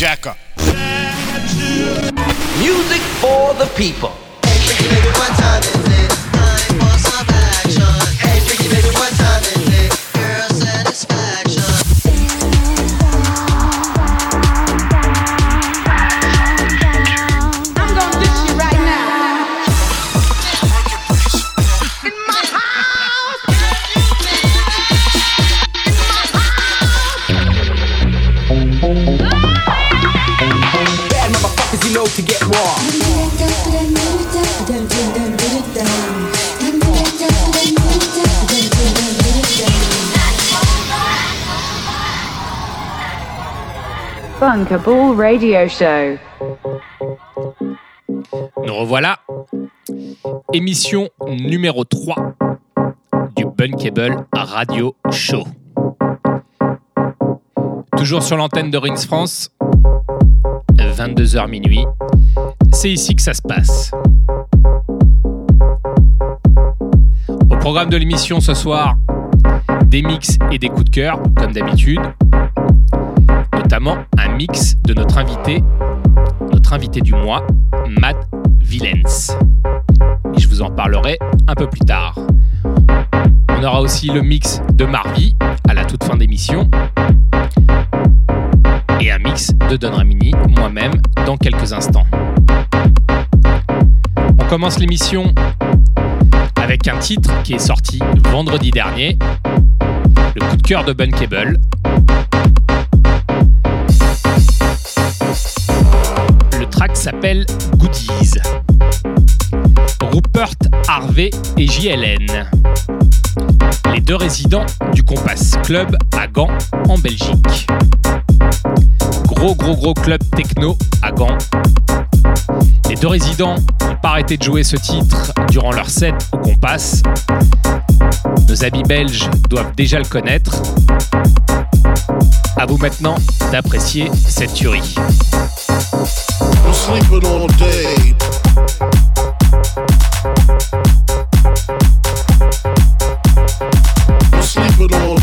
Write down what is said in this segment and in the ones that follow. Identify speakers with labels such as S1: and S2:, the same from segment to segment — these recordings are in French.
S1: Jacker.
S2: Music for the people.
S3: Radio Show.
S4: Nous revoilà. Émission numéro 3 du Bunkable Radio Show. Toujours sur l'antenne de Rings France, 22h minuit. C'est ici que ça se passe. Au programme de l'émission ce soir, des mix et des coups de cœur, comme d'habitude notamment un mix de notre invité, notre invité du mois, Matt Villens. Et je vous en parlerai un peu plus tard. On aura aussi le mix de Marvy à la toute fin d'émission. Et un mix de Don Ramini, moi-même, dans quelques instants. On commence l'émission avec un titre qui est sorti vendredi dernier, le coup de cœur de Bunkable, s'appelle Goodies. Rupert Harvey et JLN. Les deux résidents du Compass Club à Gand, en Belgique. Gros gros gros club techno à Gand. Les deux résidents n'ont pas arrêté de jouer ce titre durant leur set au Compass. Nos amis belges doivent déjà le connaître. À vous maintenant d'apprécier cette tuerie.
S5: I'm sleeping all day. I'm sleeping all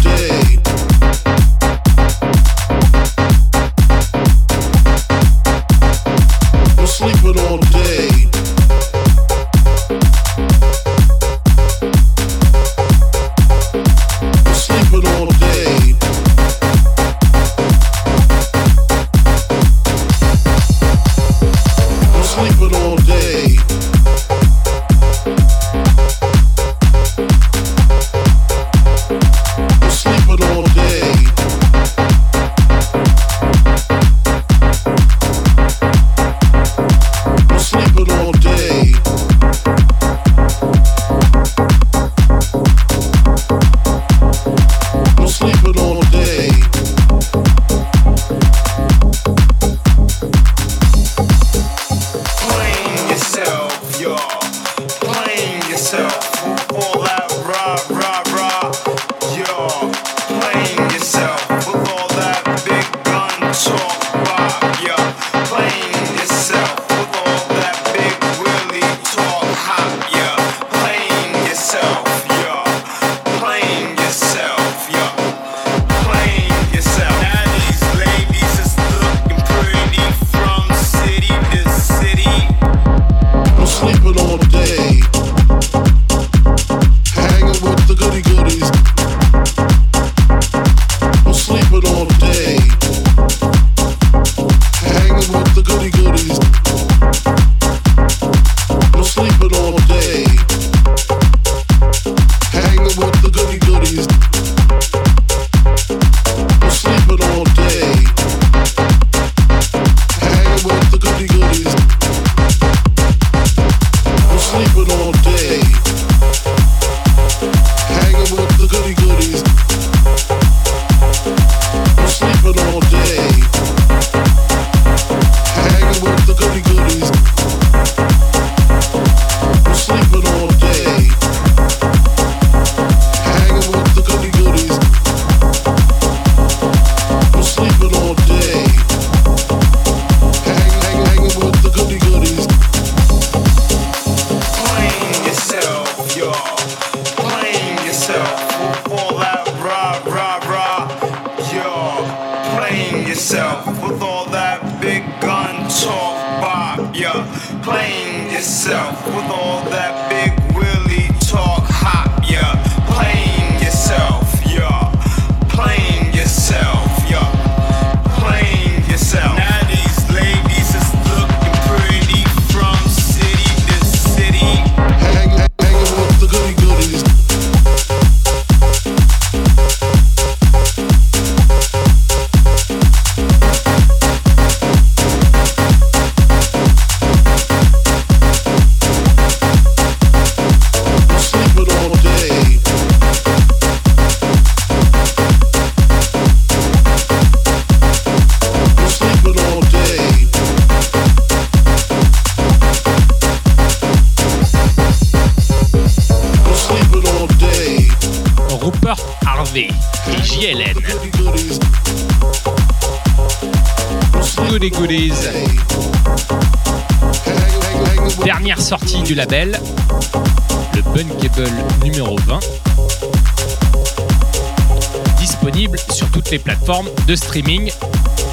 S4: plateformes de streaming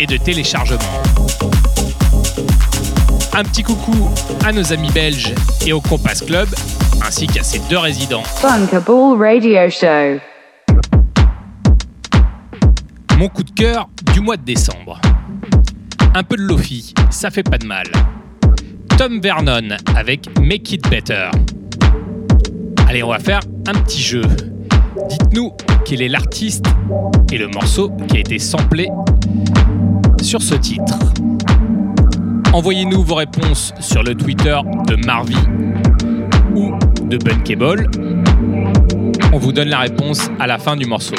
S4: et de téléchargement. Un petit coucou à nos amis belges et au Compass Club, ainsi qu'à ses deux résidents.
S3: Bunkable Radio Show.
S4: Mon coup de cœur du mois de décembre. Un peu de Lofi, ça fait pas de mal. Tom Vernon avec Make It Better. Allez, on va faire un petit jeu. Dites-nous quel est l'artiste et le morceau qui a été samplé sur ce titre. Envoyez-nous vos réponses sur le Twitter de Marvy ou de Bunkable. On vous donne la réponse à la fin du morceau.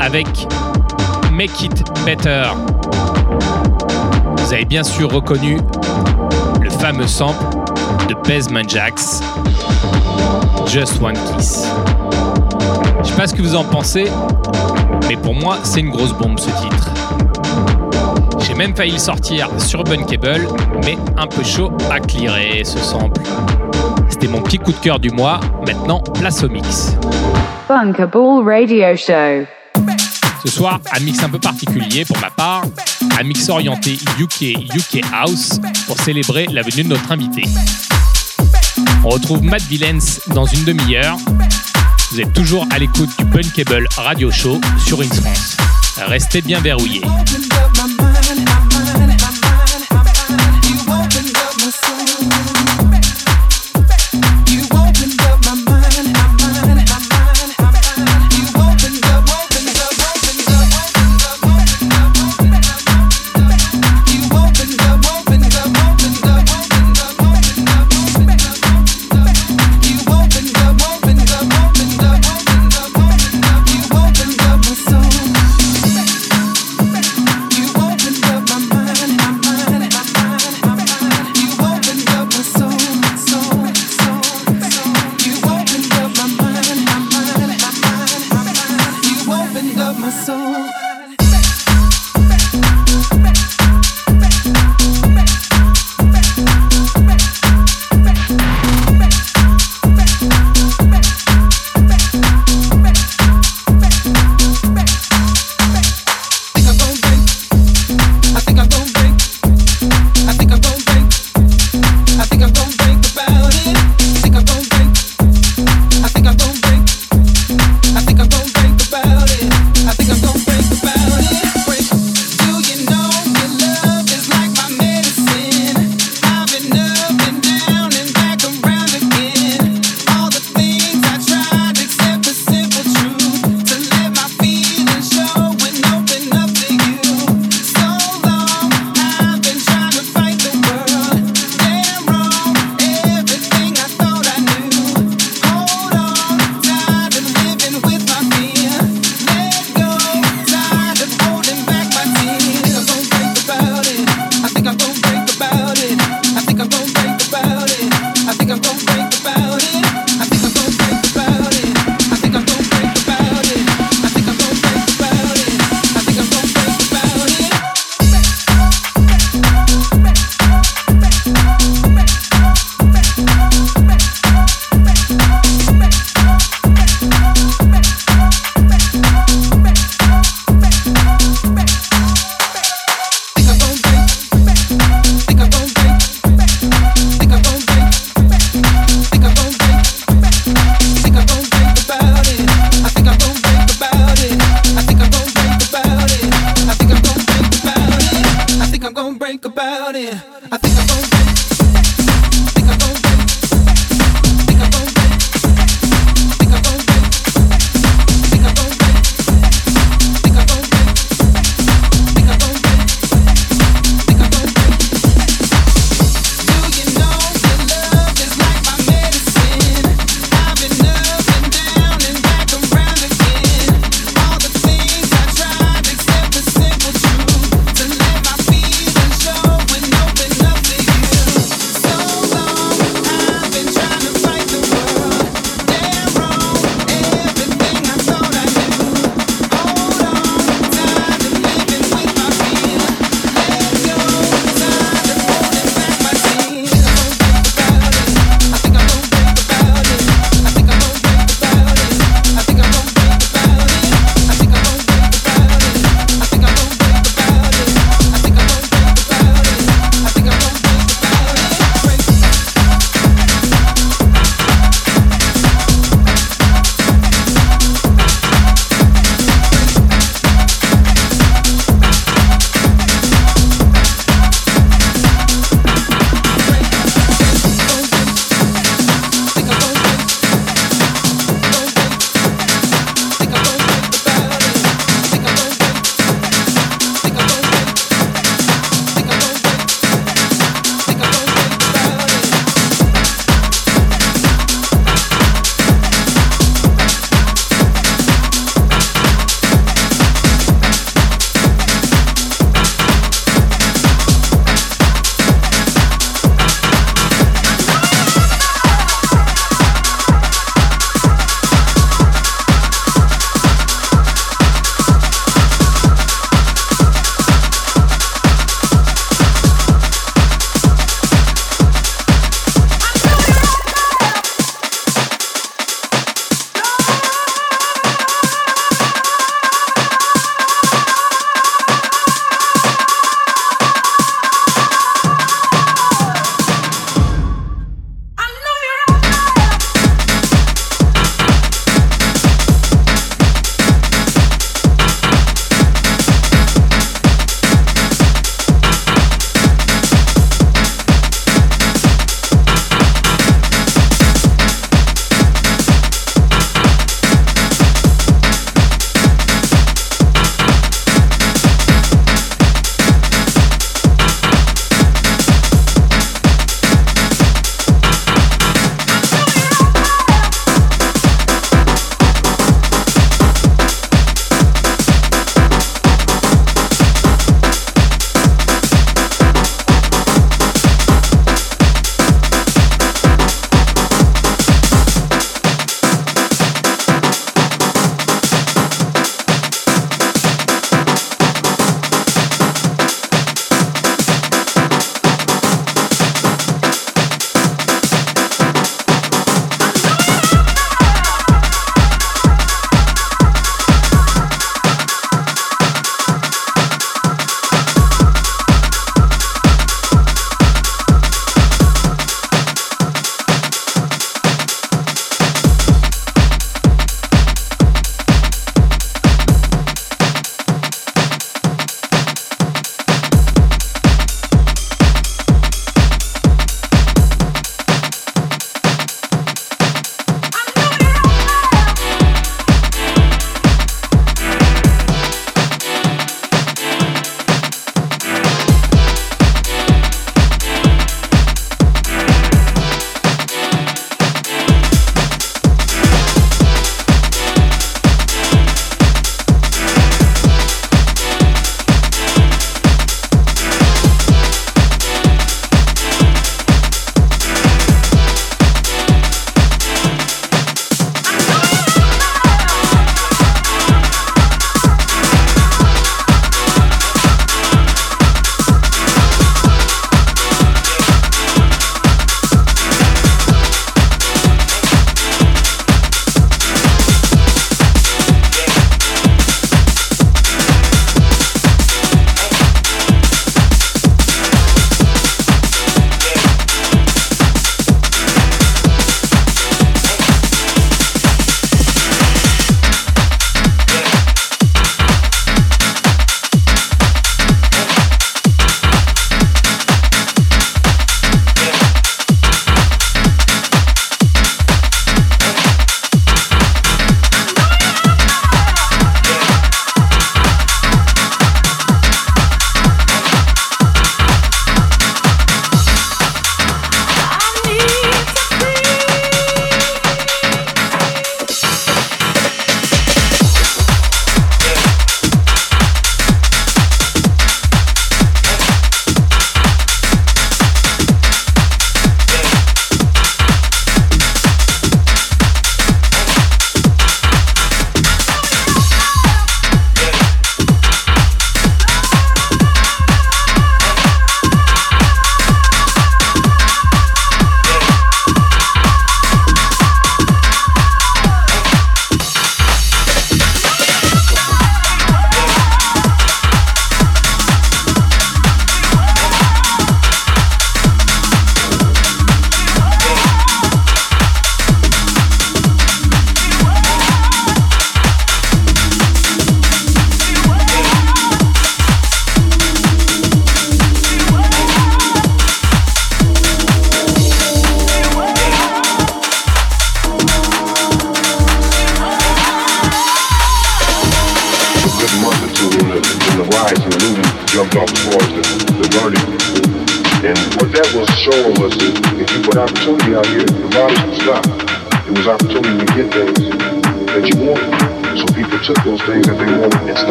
S4: Avec Make It Better.
S6: vous avez bien sûr reconnu le fameux sample de Basement Jax, Just One Kiss. Je sais pas ce que vous en pensez, mais pour moi, c'est une grosse bombe ce titre. Même failli le sortir sur Bunkable, mais un peu chaud à clearer ce sample. C'était mon petit coup de cœur du mois, maintenant place au mix.
S3: Bunkable Radio Show.
S6: Ce soir, un mix un peu particulier pour ma part, un mix orienté UK UK House pour célébrer la venue de notre invité. On retrouve Matt Villens dans une demi-heure. Vous êtes toujours à l'écoute du Bunkable Radio Show sur Rings France. Restez bien verrouillés.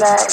S1: that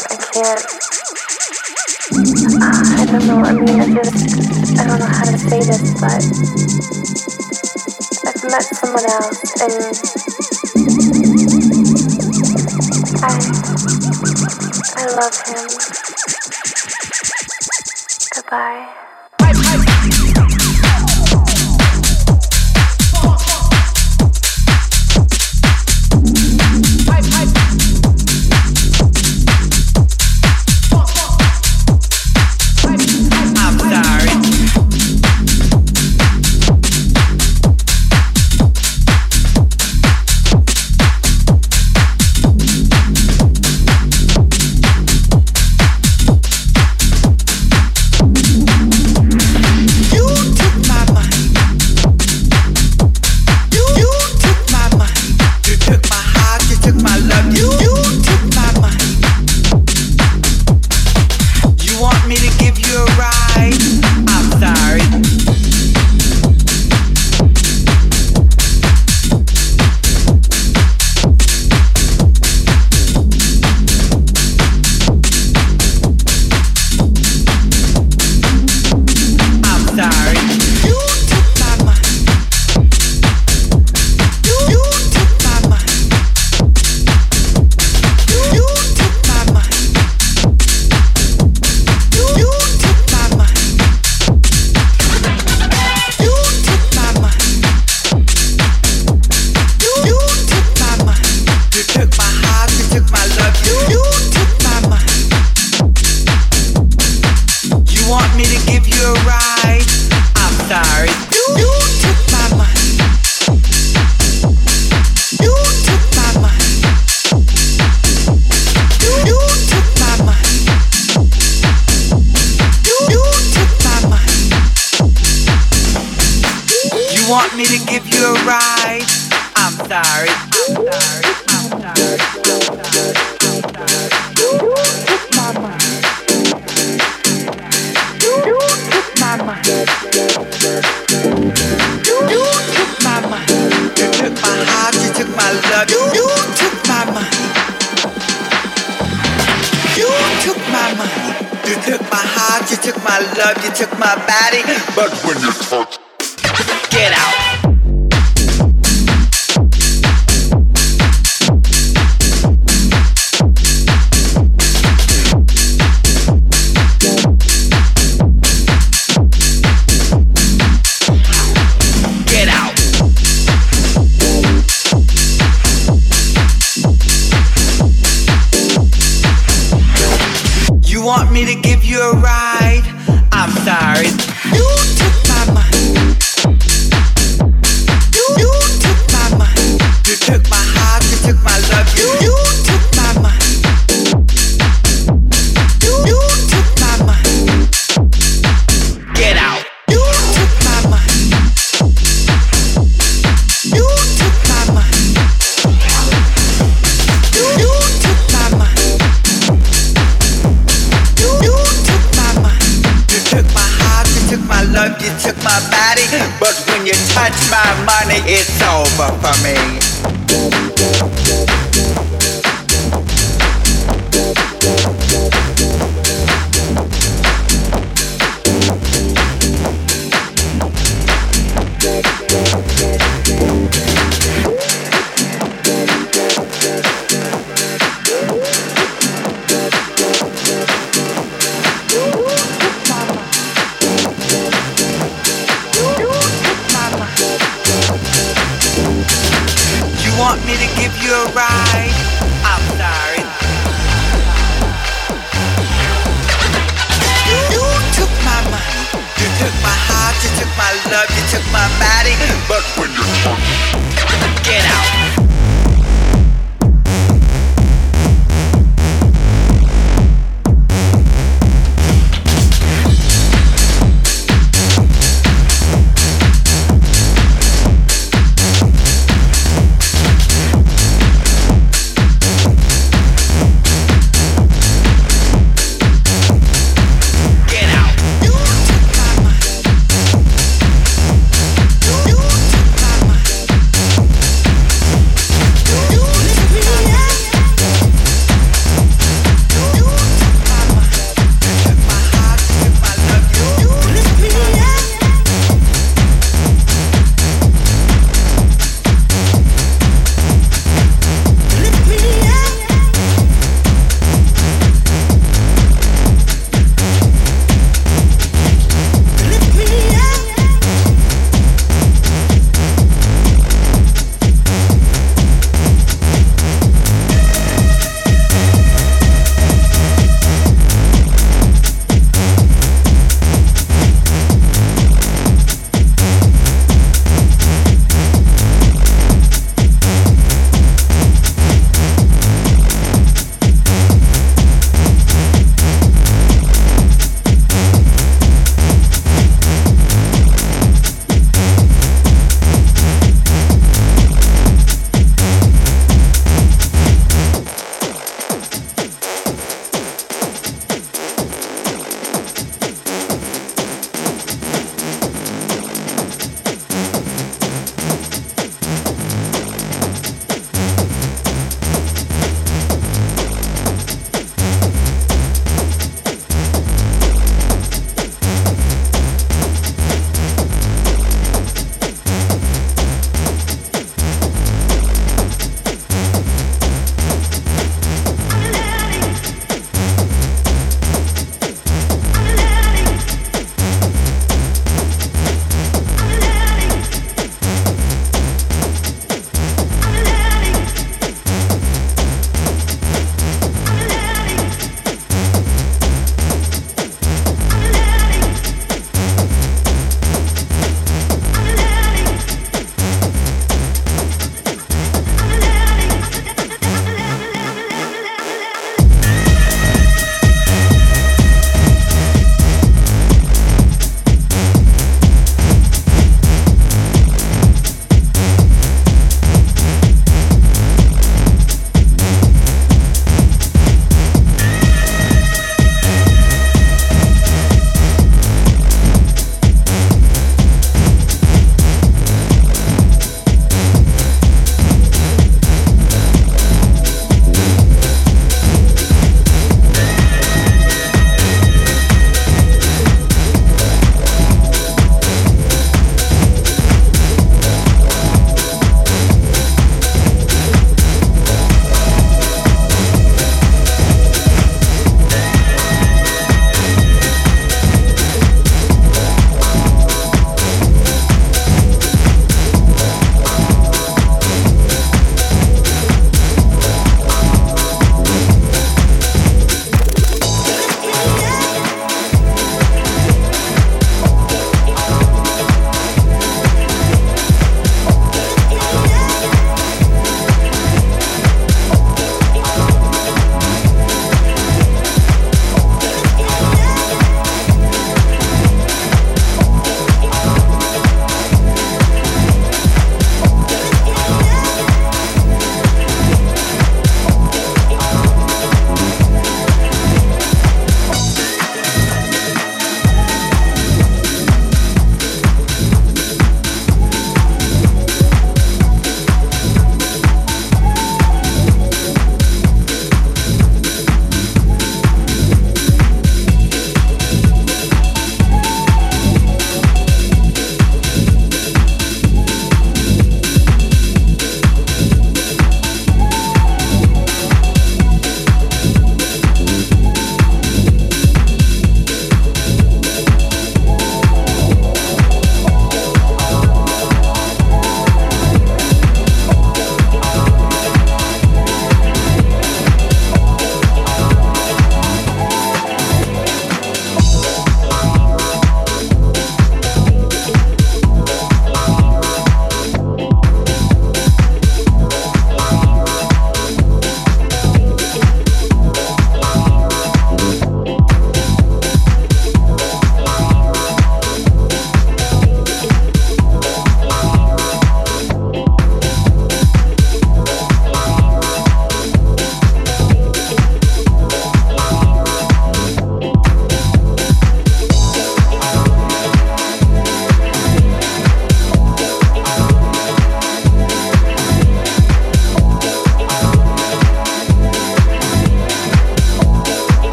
S2: want me to give you a ride? I'm sorry. You took my money, you took my heart, you took my love, you took my body. But when you're drunk, get out.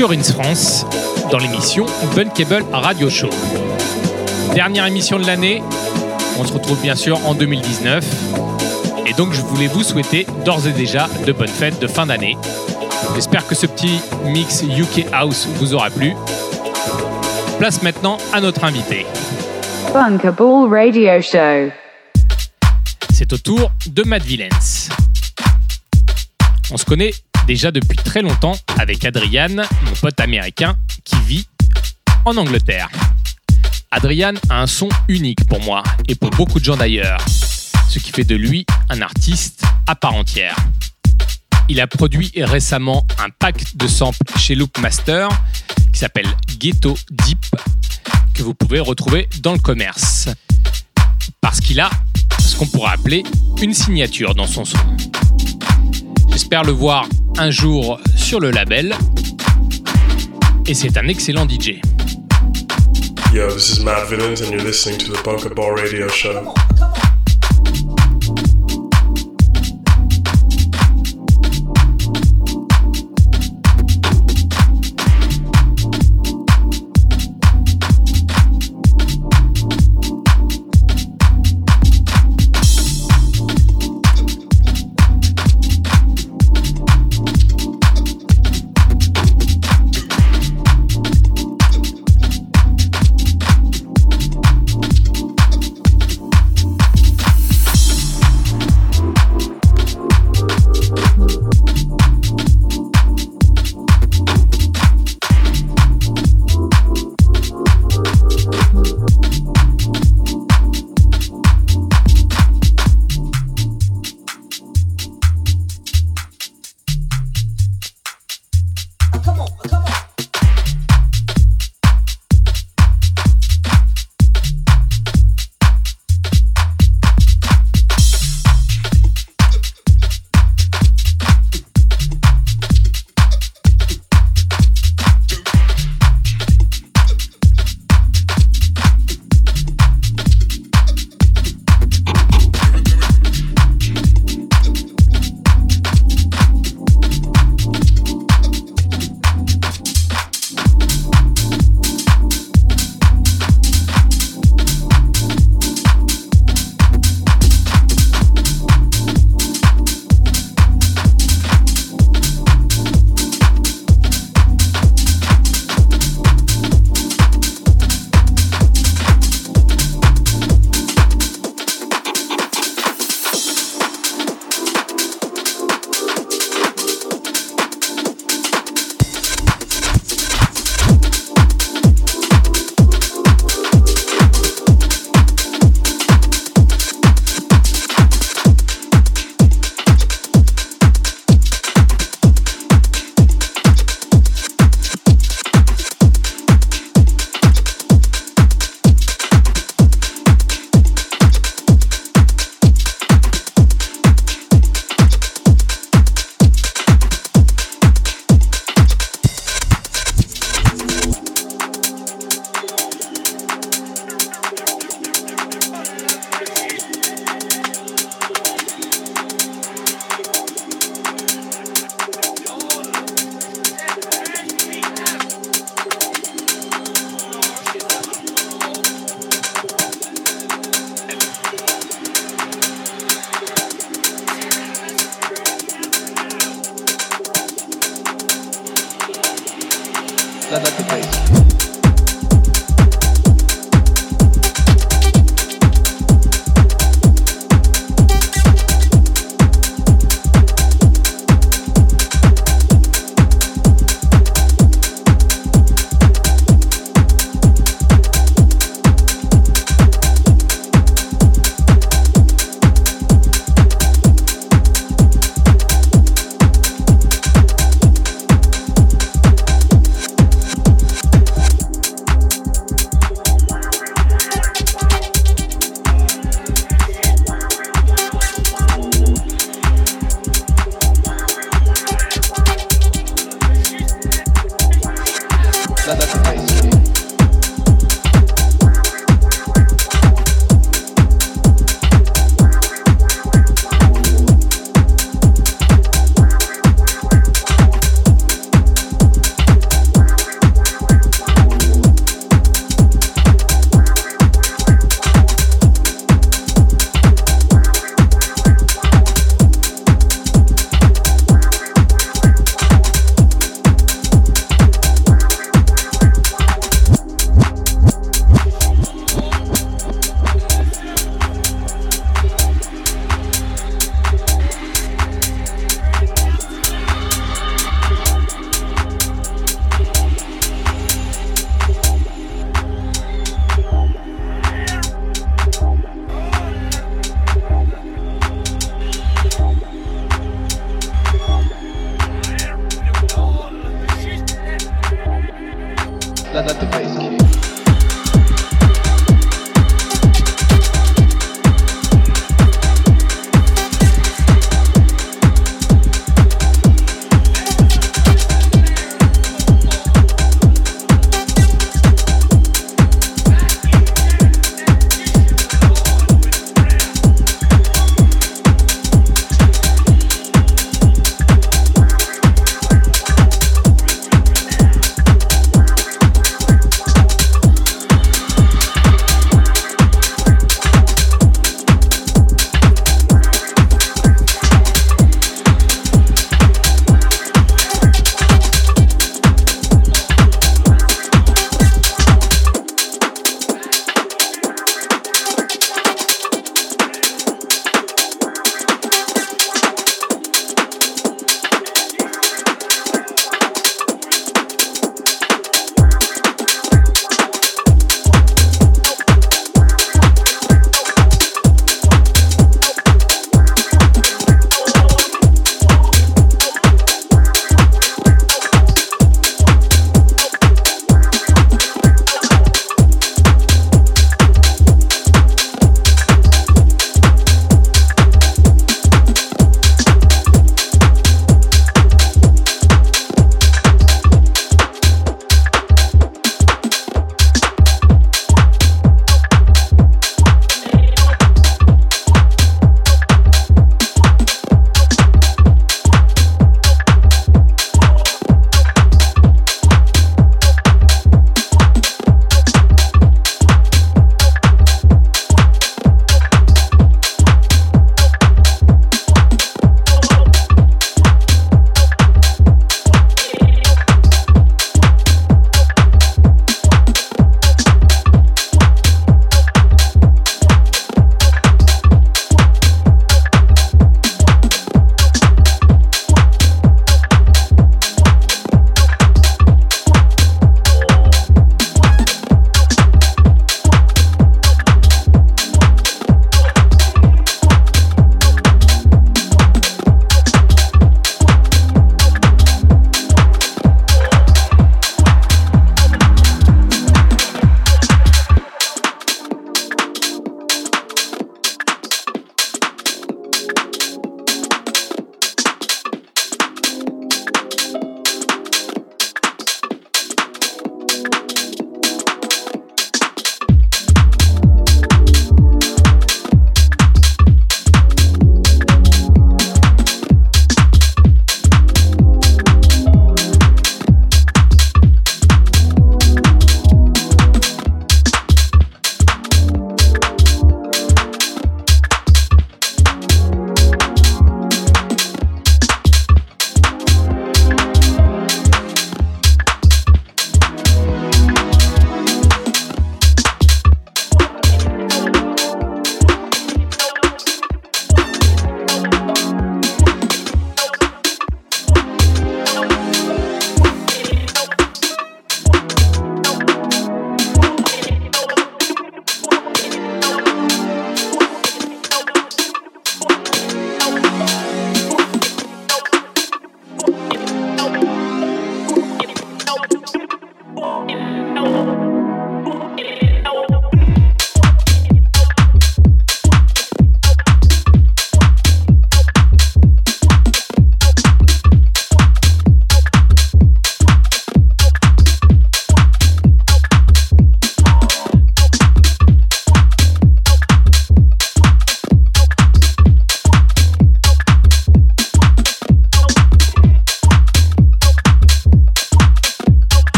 S4: Sur France dans l'émission Bunkable Radio Show. Dernière émission de l'année. On se retrouve bien sûr en 2019. Et donc je voulais vous souhaiter d'ores et déjà de bonnes fêtes de fin d'année. J'espère que ce petit mix UK House vous aura plu. Place maintenant à notre invité.
S3: Bunkable Radio Show.
S4: C'est au tour de Matt Villens. On se connaît déjà depuis très longtemps avec Adrian, mon pote américain qui vit en Angleterre. Adrian a un son unique pour moi et pour beaucoup de gens d'ailleurs, ce qui fait de lui un artiste à part entière. Il a produit récemment un pack de samples chez Loopmaster qui s'appelle Ghetto Deep que vous pouvez retrouver dans le commerce. Parce qu'il a ce qu'on pourrait appeler une signature dans son son. J'espère le voir un jour sur le label. Et c'est un excellent DJ.
S7: Yo, this is Matt Villains, and you're listening to the Bunker Ball Radio Show.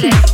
S8: shake.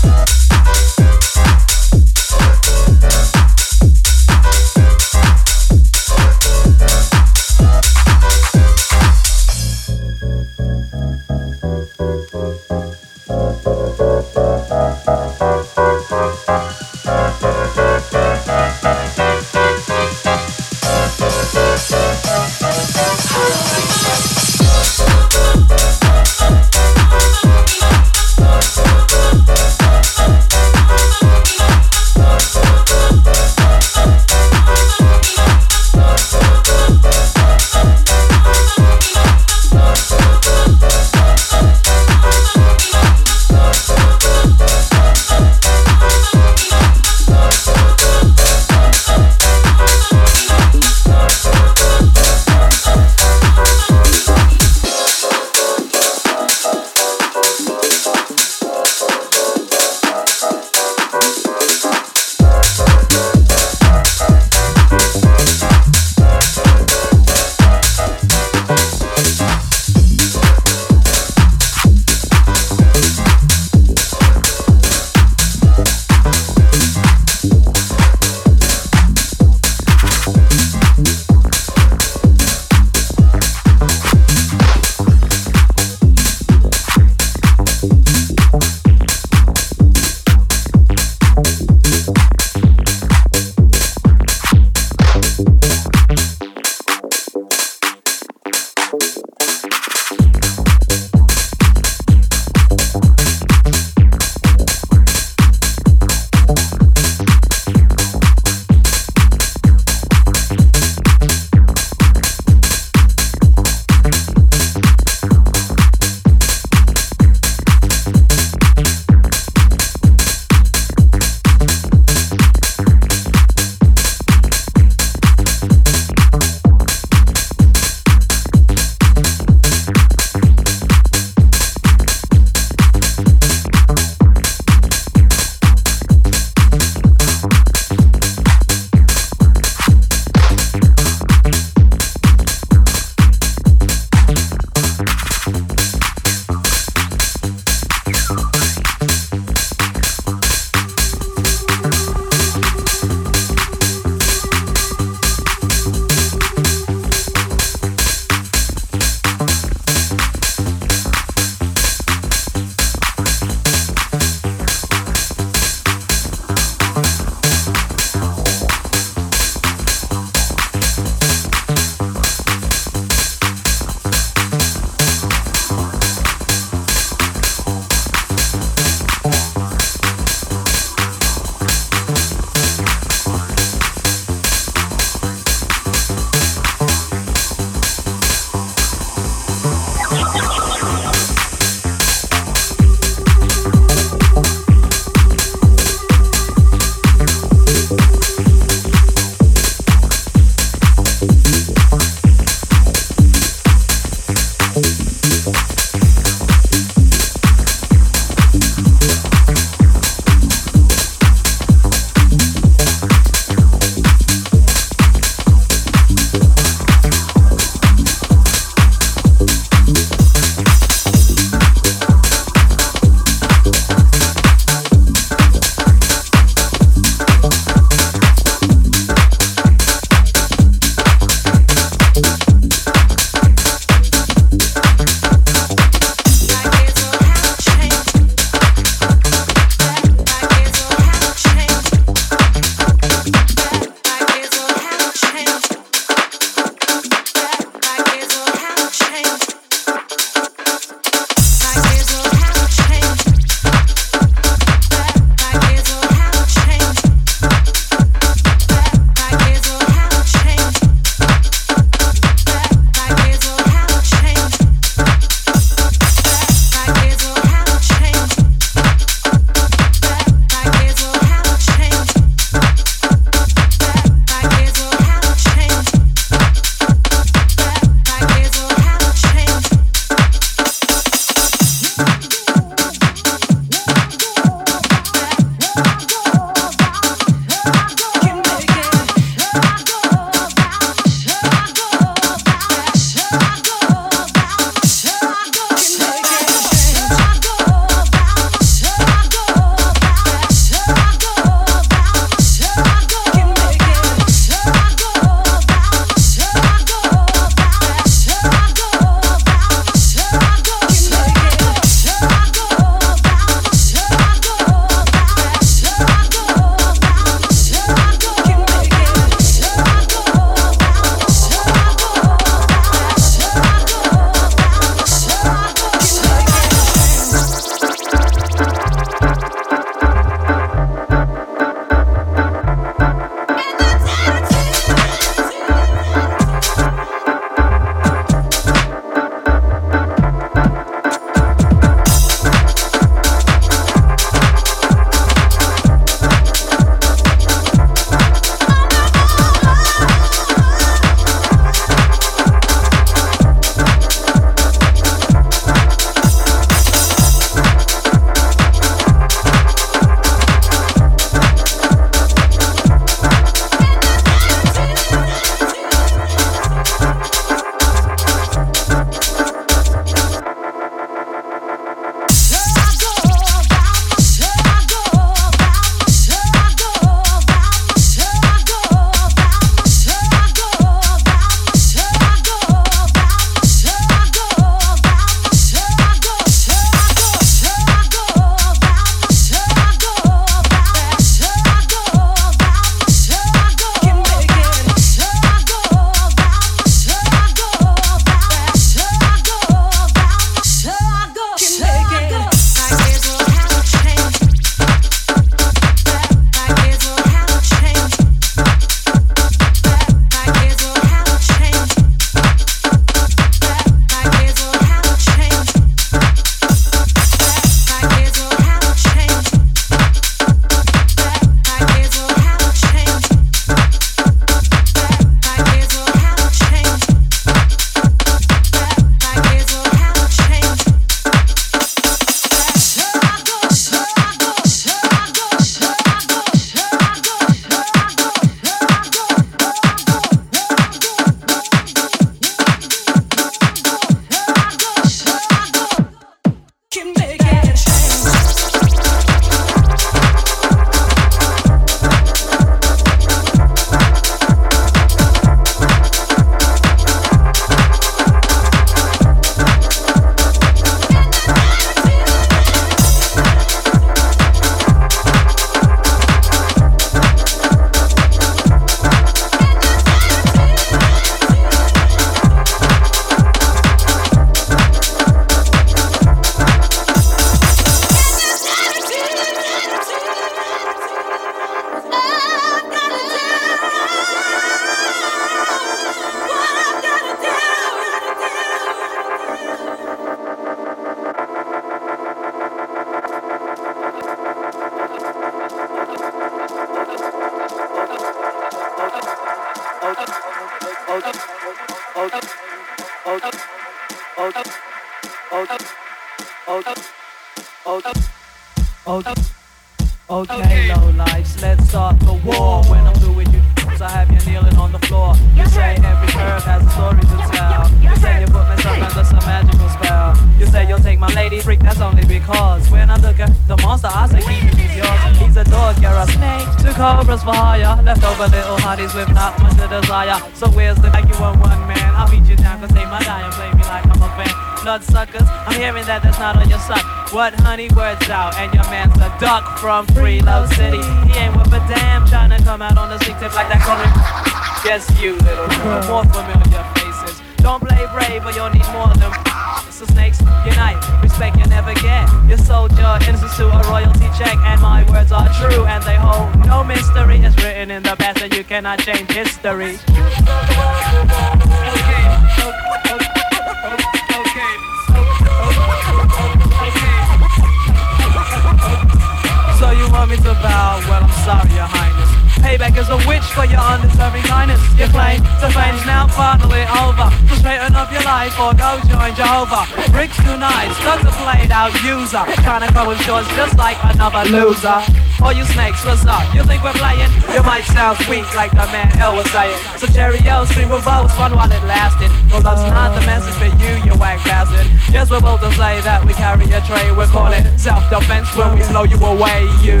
S8: Loser. All you snakes, what's up? You think we're playing? You might sound sweet like the man L was saying. So Jerry cheerio, stream of votes, fun while it lasted. Well, that's not the message for you, you whack bastard. Yes, we're both to say that we carry a tray. We're calling self-defense when we blow you away. You.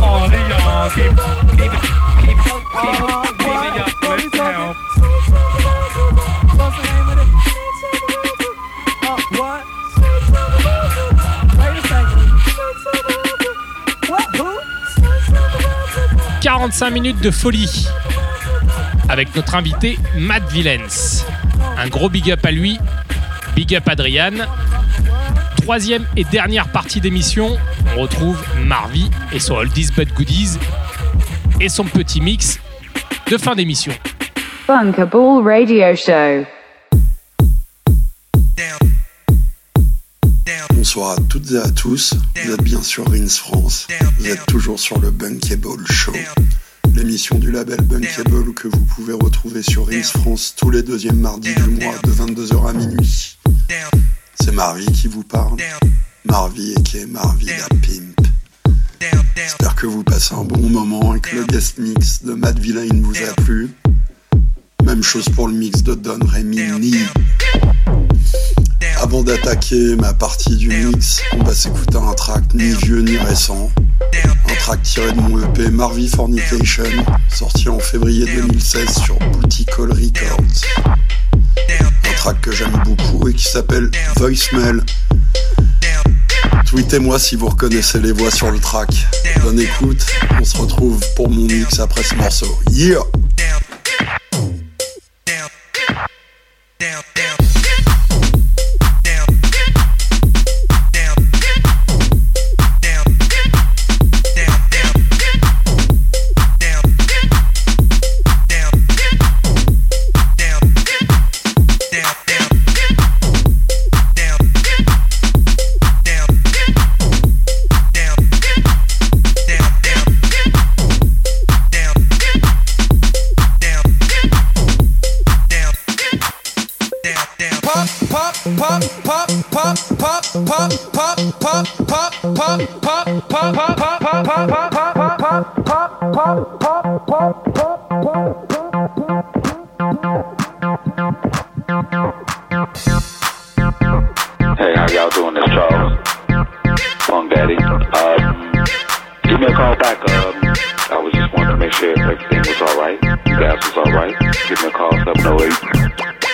S9: All of y'all. Keep, keep it, keep, keep, keep it up. Let's help.
S8: What's the name of it? Uh, what? Wait a second. What? Who?
S4: 45 minutes de folie avec notre invité Matt Villens. Un gros big up à lui, big up Adrian. Troisième et dernière partie d'émission, on retrouve Marvy et son Oldies But Goodies et son petit mix de fin d'émission.
S3: Bunkerball Radio Show.
S10: Bonsoir à toutes et à tous, vous êtes bien sur Rins France, vous êtes toujours sur le Bunkable Show, l'émission du label Bunkable que vous pouvez retrouver sur Rins France tous les deuxièmes mardis du mois de 22h à minuit. C'est Marvy qui vous parle, Marvy et qui est Marvy la Pimp. J'espère que vous passez un bon moment et que le guest mix de Matt Villain vous a plu. Même chose pour le mix de Don Rémy Avant d'attaquer ma partie du mix, on va s'écouter un track ni vieux ni récent. Un track tiré de mon EP Marvy Fornication, sorti en février 2016 sur Booty Call Records. Un track que j'aime beaucoup et qui s'appelle Voicemail. Tweetez-moi si vous reconnaissez les voix sur le track. Bonne écoute, on se retrouve pour mon mix après ce morceau. Yeah!
S11: pop, pop, pop, pop, pop, pop, pop, pop, pop, pop, pop, pop, pop, pop, pop, pop, pop, pop, pop, pop. make sure everything was alright. Gas was alright. Give me a call, 708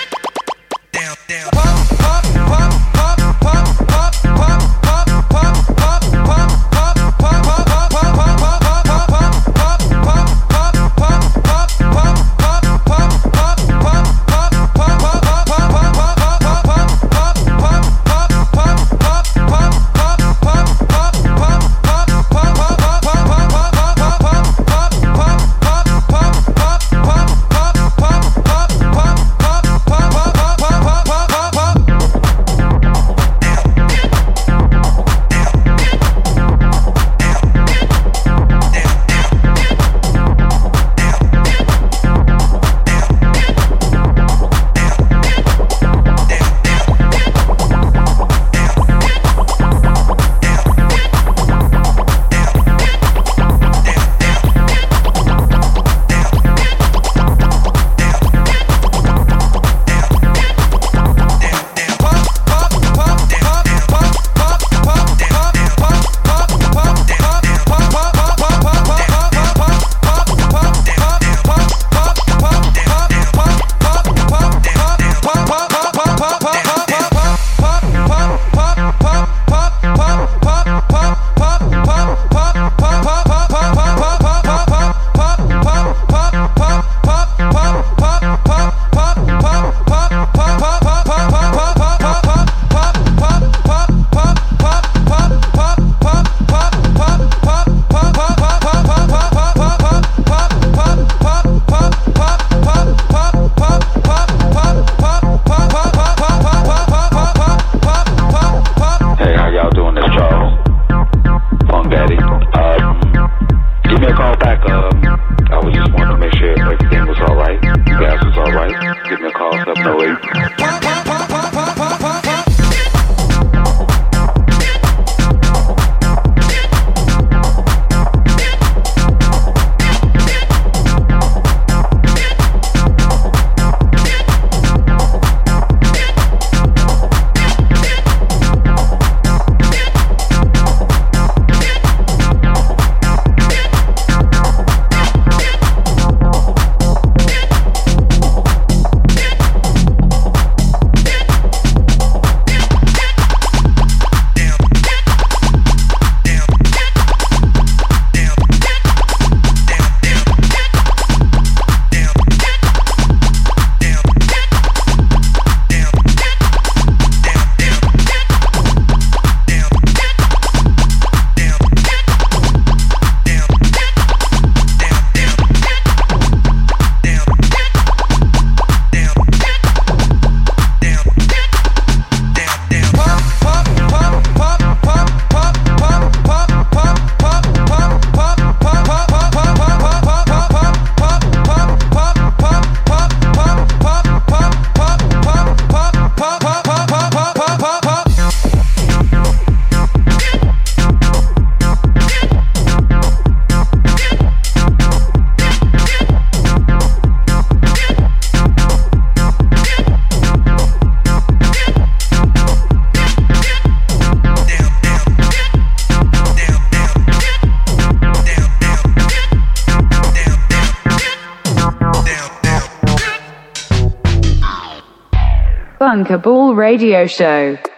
S3: Bunkable Radio Show.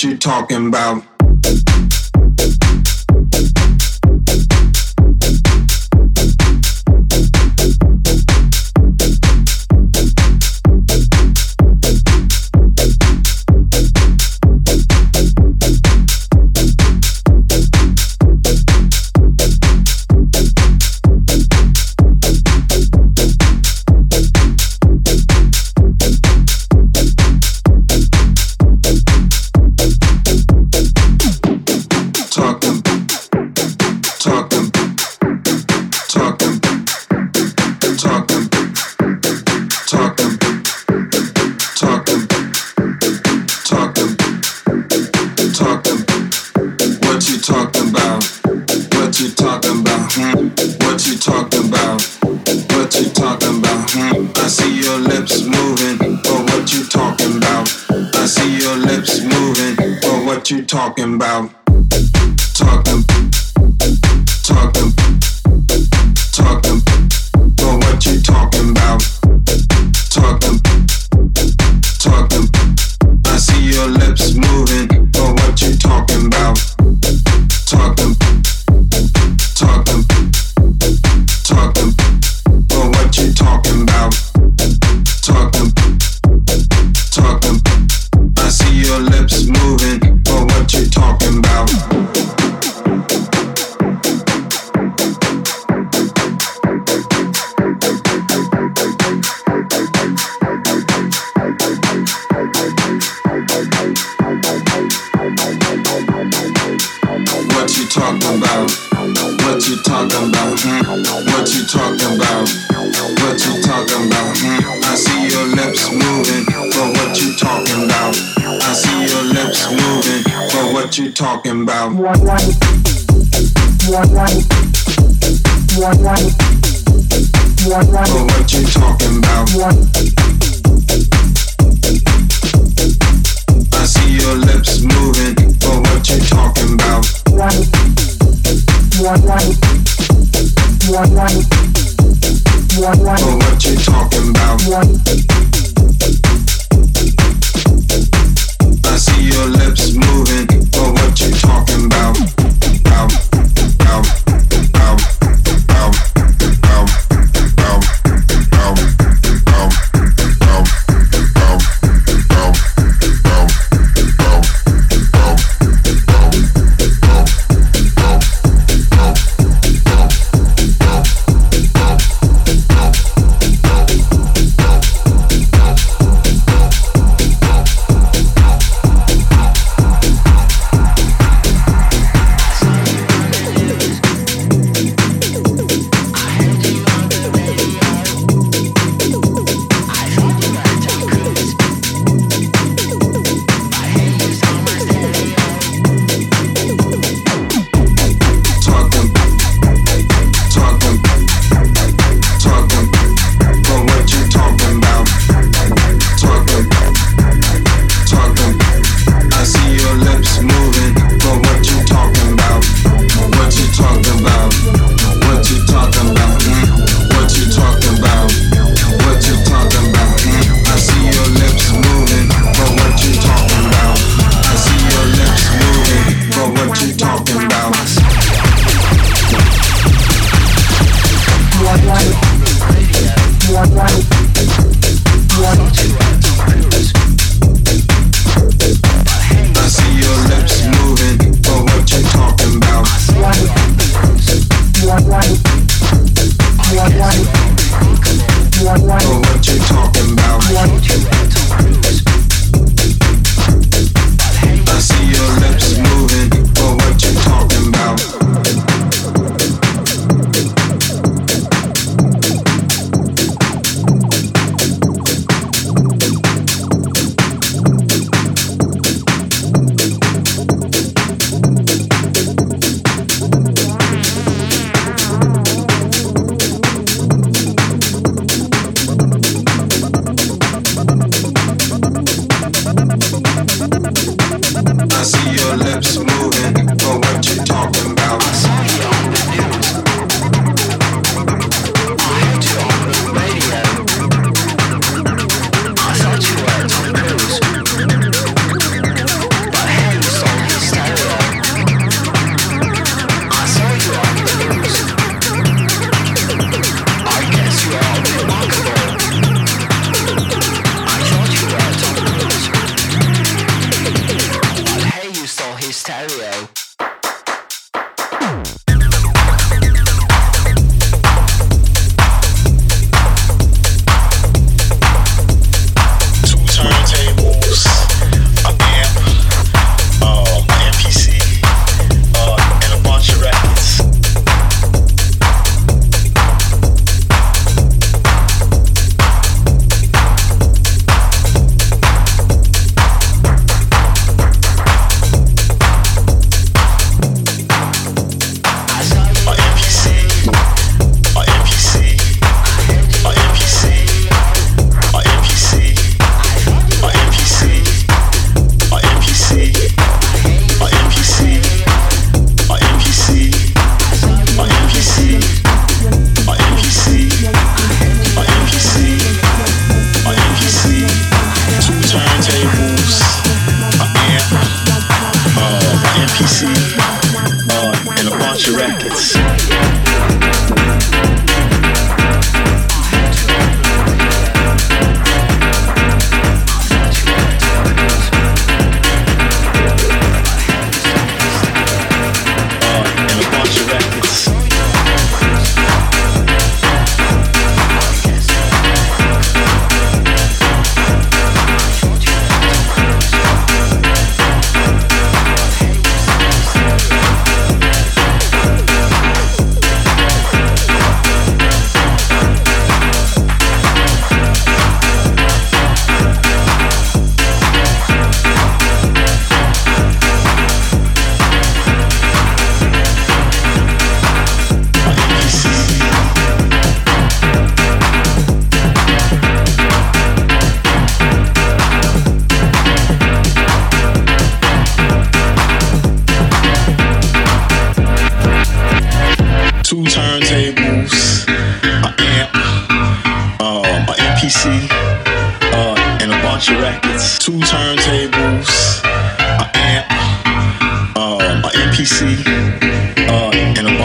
S12: What you talking about?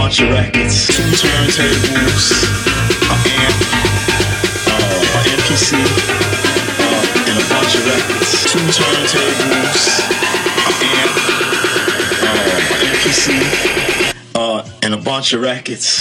S13: bunch of records, two turntables, an amp, uh, an MPC, uh, and a bunch of records. Two turntables, an amp, uh, an MPC, uh, and a bunch of
S10: rackets.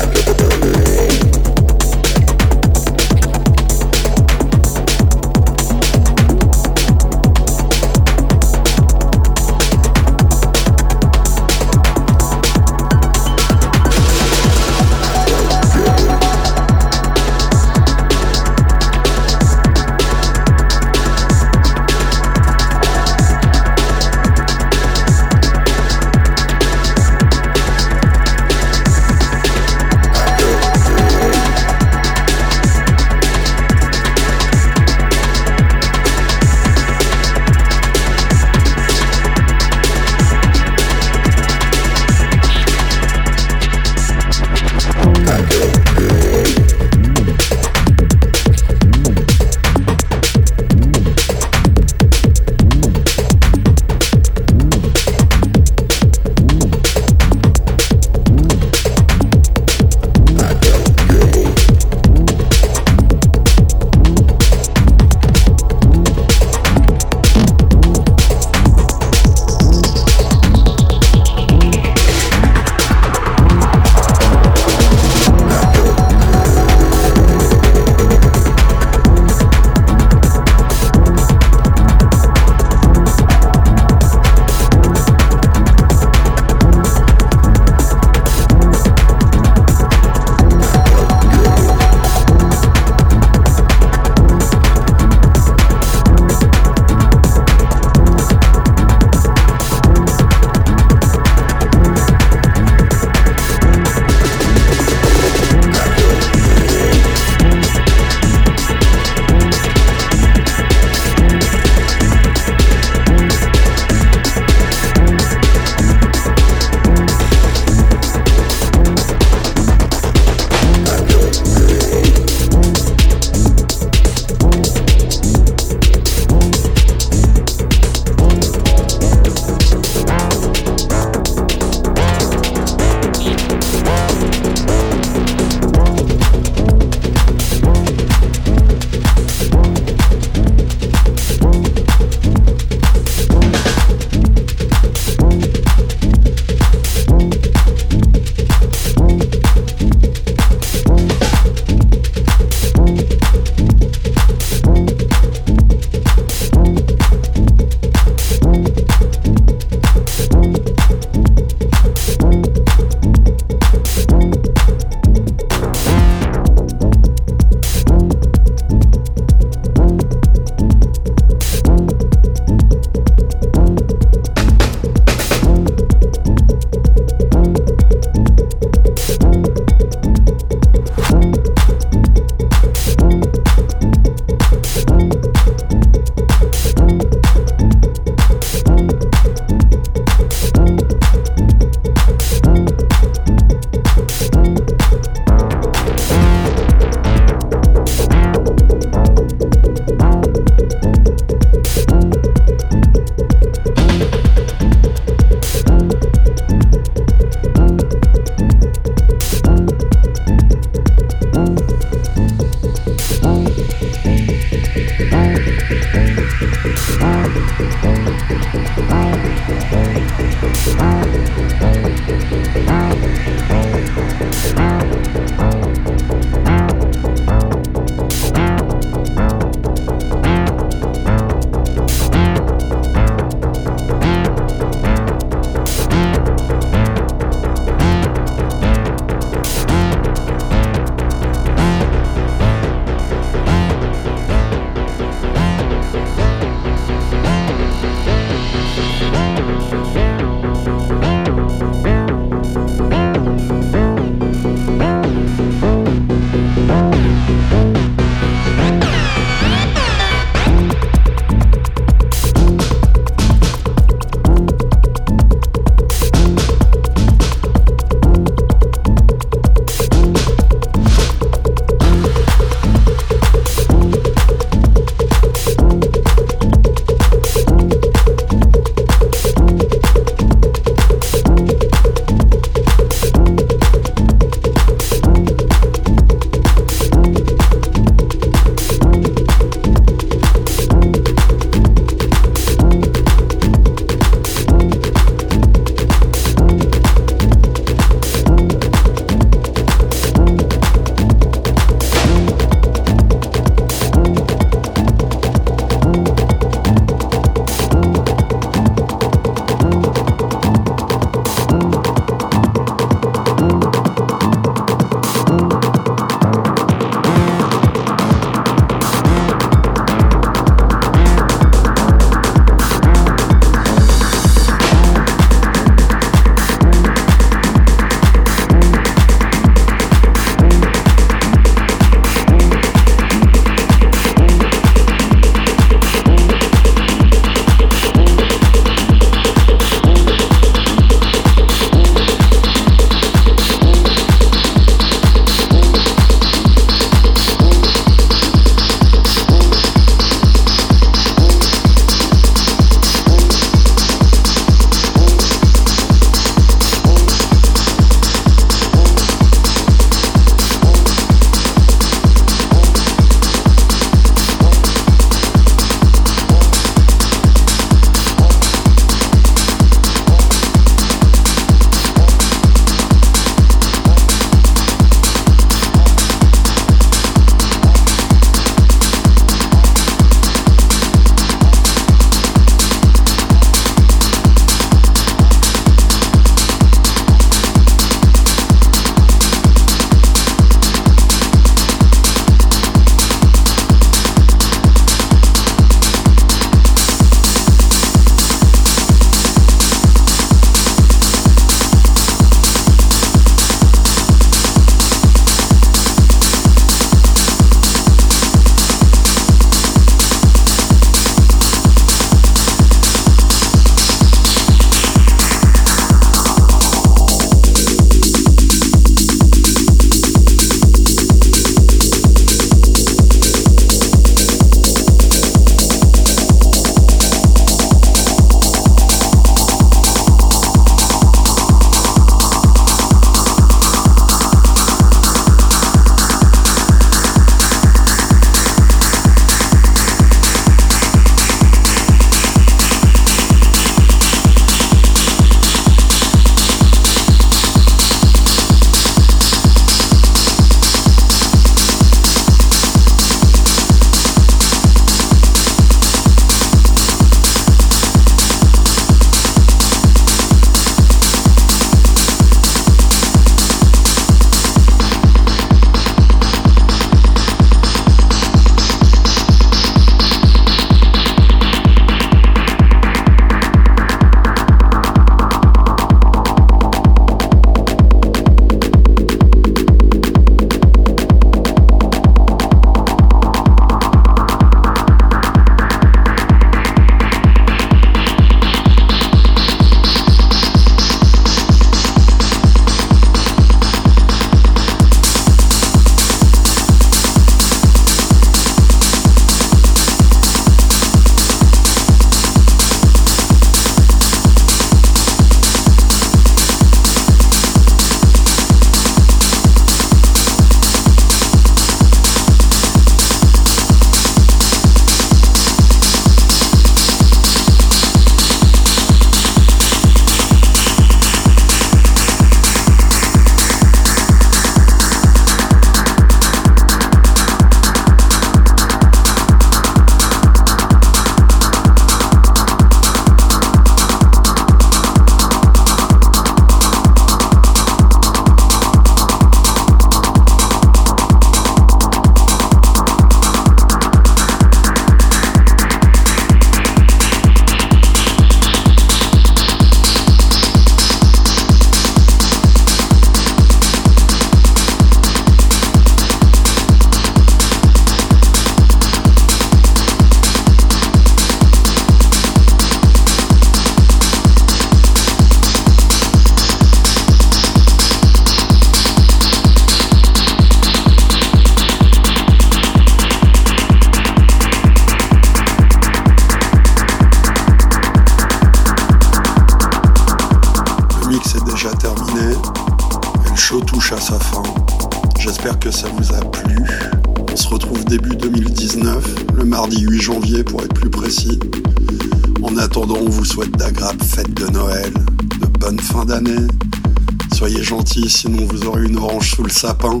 S10: Sapin.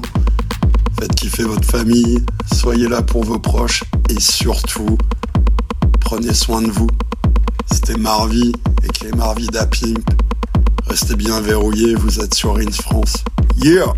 S10: Faites kiffer votre famille, soyez là pour vos proches et surtout, prenez soin de vous. C'était Marvy et les Marvy d'Apimp. Restez bien verrouillés, vous êtes sur Rins France. Yeah!